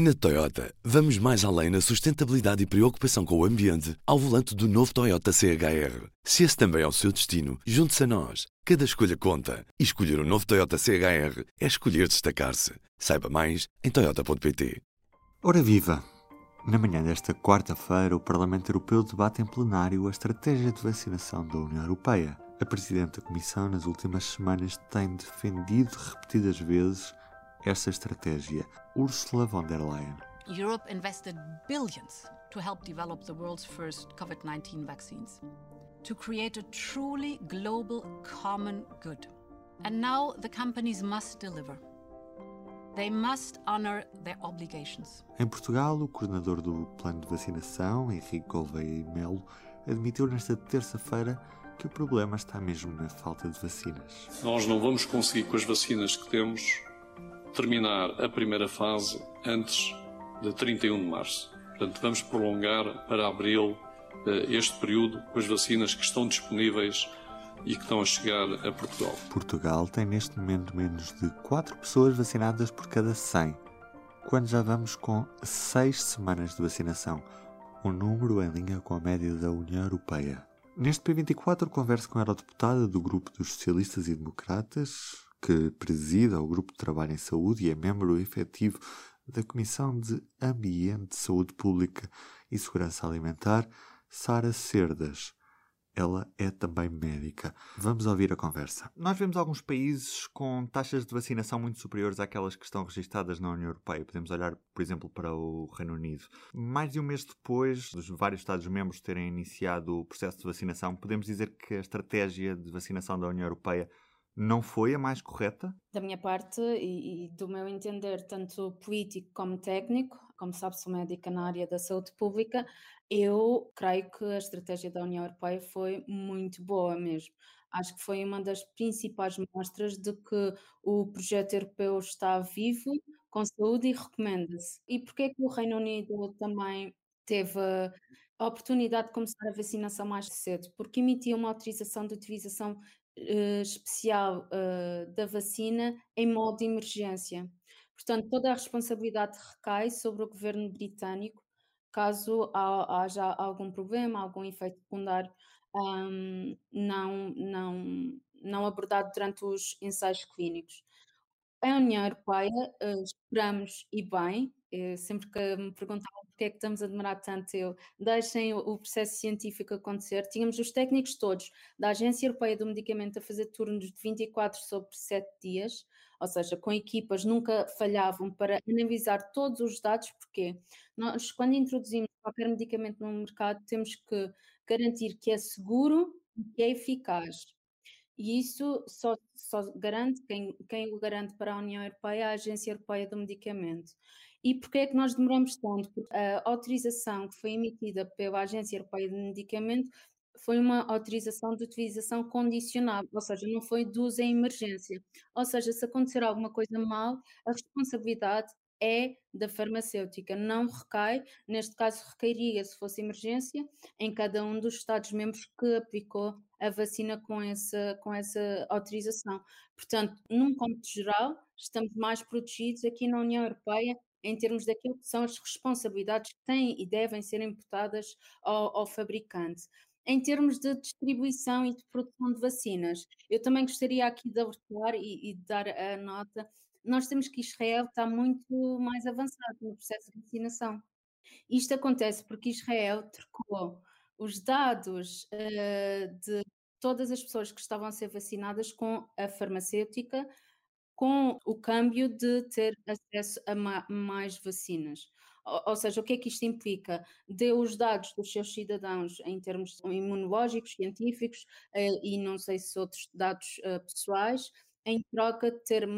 Na Toyota, vamos mais além na sustentabilidade e preocupação com o ambiente ao volante do novo Toyota CHR. Se esse também é o seu destino, junte-se a nós. Cada escolha conta. E escolher o um novo Toyota CHR é escolher destacar-se. Saiba mais em Toyota.pt. Ora viva! Na manhã desta quarta-feira, o Parlamento Europeu debate em plenário a estratégia de vacinação da União Europeia. A Presidente da Comissão, nas últimas semanas, tem defendido repetidas vezes essa estratégia. Ursula von der Leyen. Europe invested billions to help develop the world's first COVID 19 vaccines, to create a truly global common good. And now the companies must deliver. They must honor their obligations. Em Portugal, o coordenador do plano de vacinação, Henrique Gouveia Melo, admitiu nesta terça-feira que o problema está mesmo na falta de vacinas. Nós não vamos conseguir com as vacinas que temos terminar a primeira fase antes de 31 de março. Portanto, vamos prolongar para abril eh, este período com as vacinas que estão disponíveis e que estão a chegar a Portugal. Portugal tem neste momento menos de 4 pessoas vacinadas por cada 100, quando já vamos com 6 semanas de vacinação, um número em linha com a média da União Europeia. Neste P24 converso com a eurodeputada do grupo dos Socialistas e Democratas, que presida o Grupo de Trabalho em Saúde e é membro efetivo da Comissão de Ambiente, Saúde Pública e Segurança Alimentar, Sara Cerdas. Ela é também médica. Vamos ouvir a conversa. Nós vemos alguns países com taxas de vacinação muito superiores àquelas que estão registadas na União Europeia. Podemos olhar, por exemplo, para o Reino Unido. Mais de um mês depois dos vários Estados-membros terem iniciado o processo de vacinação, podemos dizer que a estratégia de vacinação da União Europeia não foi a mais correta? Da minha parte e, e, do meu entender, tanto político como técnico, como sabe, sou médica na área da saúde pública, eu creio que a estratégia da União Europeia foi muito boa mesmo. Acho que foi uma das principais mostras de que o projeto europeu está vivo, com saúde e recomenda-se. E porquê que o Reino Unido também teve a oportunidade de começar a vacinação mais cedo? Porque emitia uma autorização de utilização uh, especial uh, da vacina em modo de emergência. Portanto, toda a responsabilidade recai sobre o governo britânico caso haja algum problema, algum efeito secundário um, não, não, não abordado durante os ensaios clínicos. A União Europeia, uh, esperamos e bem, sempre que me perguntavam porque é que estamos a demorar tanto, eu deixem o, o processo científico acontecer. Tínhamos os técnicos todos da Agência Europeia do Medicamento a fazer turnos de 24 sobre 7 dias, ou seja, com equipas nunca falhavam para analisar todos os dados, porque nós, quando introduzimos qualquer medicamento no mercado, temos que garantir que é seguro e que é eficaz. E isso só, só garante, quem, quem o garante para a União Europeia, é a Agência Europeia do Medicamento. E porquê é que nós demoramos tanto? Porque a autorização que foi emitida pela Agência Europeia de Medicamento foi uma autorização de utilização condicional, ou seja, não foi de uso em emergência. Ou seja, se acontecer alguma coisa mal, a responsabilidade é da farmacêutica, não recai, neste caso recairia, se fosse emergência, em cada um dos Estados-membros que aplicou a vacina com essa, com essa autorização. Portanto, num contexto geral, estamos mais protegidos aqui na União Europeia em termos daquilo que são as responsabilidades que têm e devem ser imputadas ao, ao fabricante. Em termos de distribuição e de produção de vacinas, eu também gostaria aqui de alertar e, e de dar a nota, nós temos que Israel está muito mais avançado no processo de vacinação. Isto acontece porque Israel trocou os dados uh, de todas as pessoas que estavam a ser vacinadas com a farmacêutica, com o câmbio de ter acesso a ma mais vacinas. Ou, seja, o que é que isto implica? Deu os dados dos seus cidadãos em termos imunológicos, científicos uh, e não sei se outros dados uh, pessoais, em troca de ter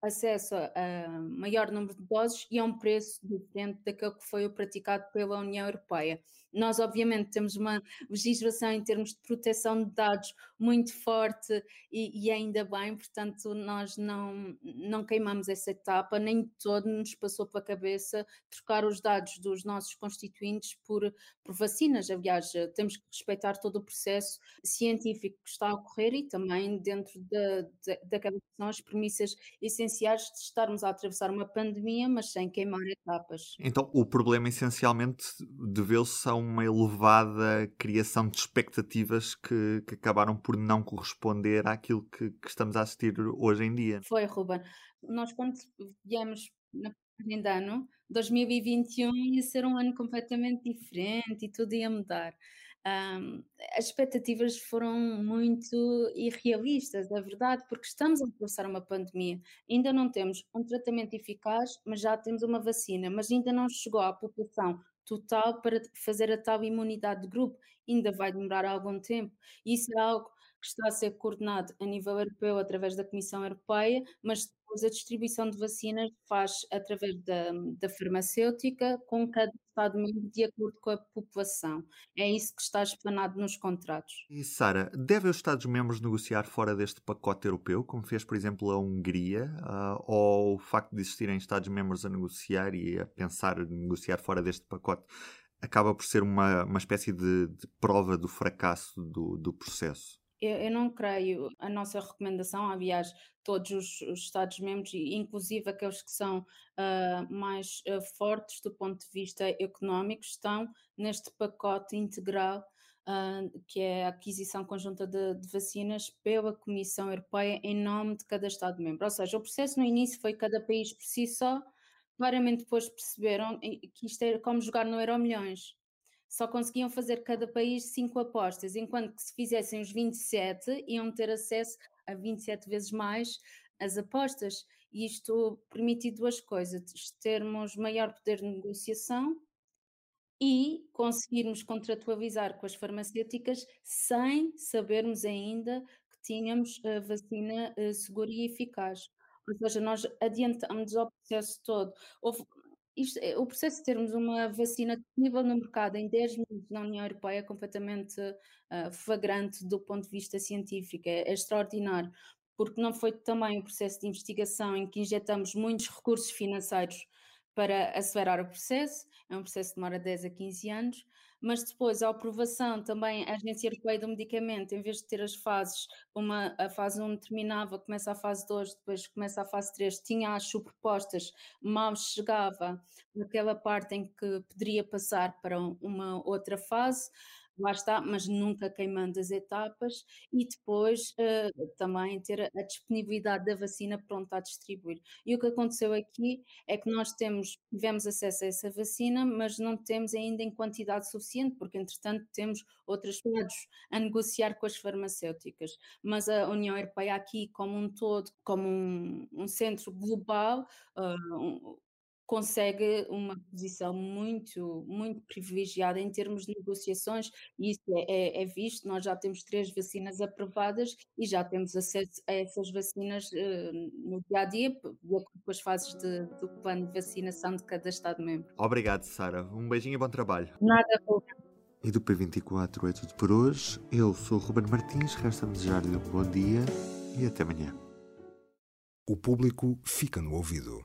acesso a maior número de doses e a um preço diferente daquele que foi o praticado pela União Europeia. Nós, obviamente, temos uma legislação em termos de proteção de dados muito forte e, e, ainda bem, portanto, nós não, não queimamos essa etapa, nem todo nos passou pela cabeça trocar os dados dos nossos constituintes por, por vacinas. Aliás, temos que respeitar todo o processo científico que está a ocorrer e também dentro da, da, daquelas que são as premissas essenciais essenciais de estarmos a atravessar uma pandemia, mas sem queimar etapas. Então, o problema essencialmente deveu-se a uma elevada criação de expectativas que, que acabaram por não corresponder àquilo que, que estamos a assistir hoje em dia. Foi, Ruben. Nós, quando viemos na passagem de ano, 2021 ia ser um ano completamente diferente e tudo ia mudar. Um, as expectativas foram muito irrealistas, é verdade, porque estamos a atravessar uma pandemia. Ainda não temos um tratamento eficaz, mas já temos uma vacina, mas ainda não chegou à população total para fazer a tal imunidade de grupo. Ainda vai demorar algum tempo. Isso é algo que está a ser coordenado a nível europeu através da Comissão Europeia, mas a distribuição de vacinas faz através da, da farmacêutica com cada Estado-membro de acordo com a população. É isso que está explanado nos contratos. E Sara, devem os Estados-membros negociar fora deste pacote europeu, como fez, por exemplo, a Hungria, uh, ou o facto de existirem Estados-membros a negociar e a pensar em negociar fora deste pacote acaba por ser uma, uma espécie de, de prova do fracasso do, do processo? Eu, eu não creio. A nossa recomendação, aliás, todos os, os Estados-membros, inclusive aqueles que são uh, mais uh, fortes do ponto de vista económico, estão neste pacote integral, uh, que é a aquisição conjunta de, de, vacinas pela Comissão Europeia em nome de cada Estado-membro. Ou seja, o processo no início foi cada país por si só, claramente depois perceberam que isto era como jogar no Euro Milhões só conseguiam fazer cada país cinco apostas, enquanto que se fizessem os 27, iam ter acesso a 27 vezes mais as apostas. E isto permite duas coisas: termos maior poder de negociação e conseguirmos contratualizar com as farmacêuticas sem sabermos ainda que tínhamos a vacina eh, segura e eficaz. Ou seja, nós adiantamos o processo todo. Houve, isto, é, o processo de termos uma vacina disponível no mercado em 10 minutos na União Europeia é completamente uh, flagrante do ponto de vista científico, é, é extraordinário, porque não foi também um processo de investigação em que injetamos muitos recursos financeiros para acelerar o processo, é um processo que demora 10 a 15 anos, mas depois a aprovação também, a Agência Europeia do Medicamento, em vez de ter as fases, uma, a fase 1 terminava, começa a fase 2, depois começa a fase 3, tinha as subpropostas, mal chegava naquela parte em que poderia passar para uma outra fase, lá está, mas nunca queimando as etapas e depois uh, também ter a, disponibilidade da vacina pronta a distribuir. E o que aconteceu aqui é que nós temos, tivemos acesso a essa vacina, mas não temos ainda em quantidade suficiente, porque entretanto temos outros lados a negociar com as farmacêuticas. Mas a União Europeia aqui como um todo, como um, um centro global, uh, um, consegue uma posição muito, muito privilegiada em termos de negociações, e isso é, é, é, visto. Nós já temos três vacinas aprovadas e já temos acesso a essas vacinas uh, no dia a dia, de acordo com as fases de, do plano de vacinação de cada Estado-membro. Obrigado, Sara. Um beijinho e bom trabalho. Nada, Ruben. E do P24 é tudo por hoje. Eu sou o Ruben Martins, resta-me desejar-lhe um bom dia e até amanhã. O público fica no ouvido.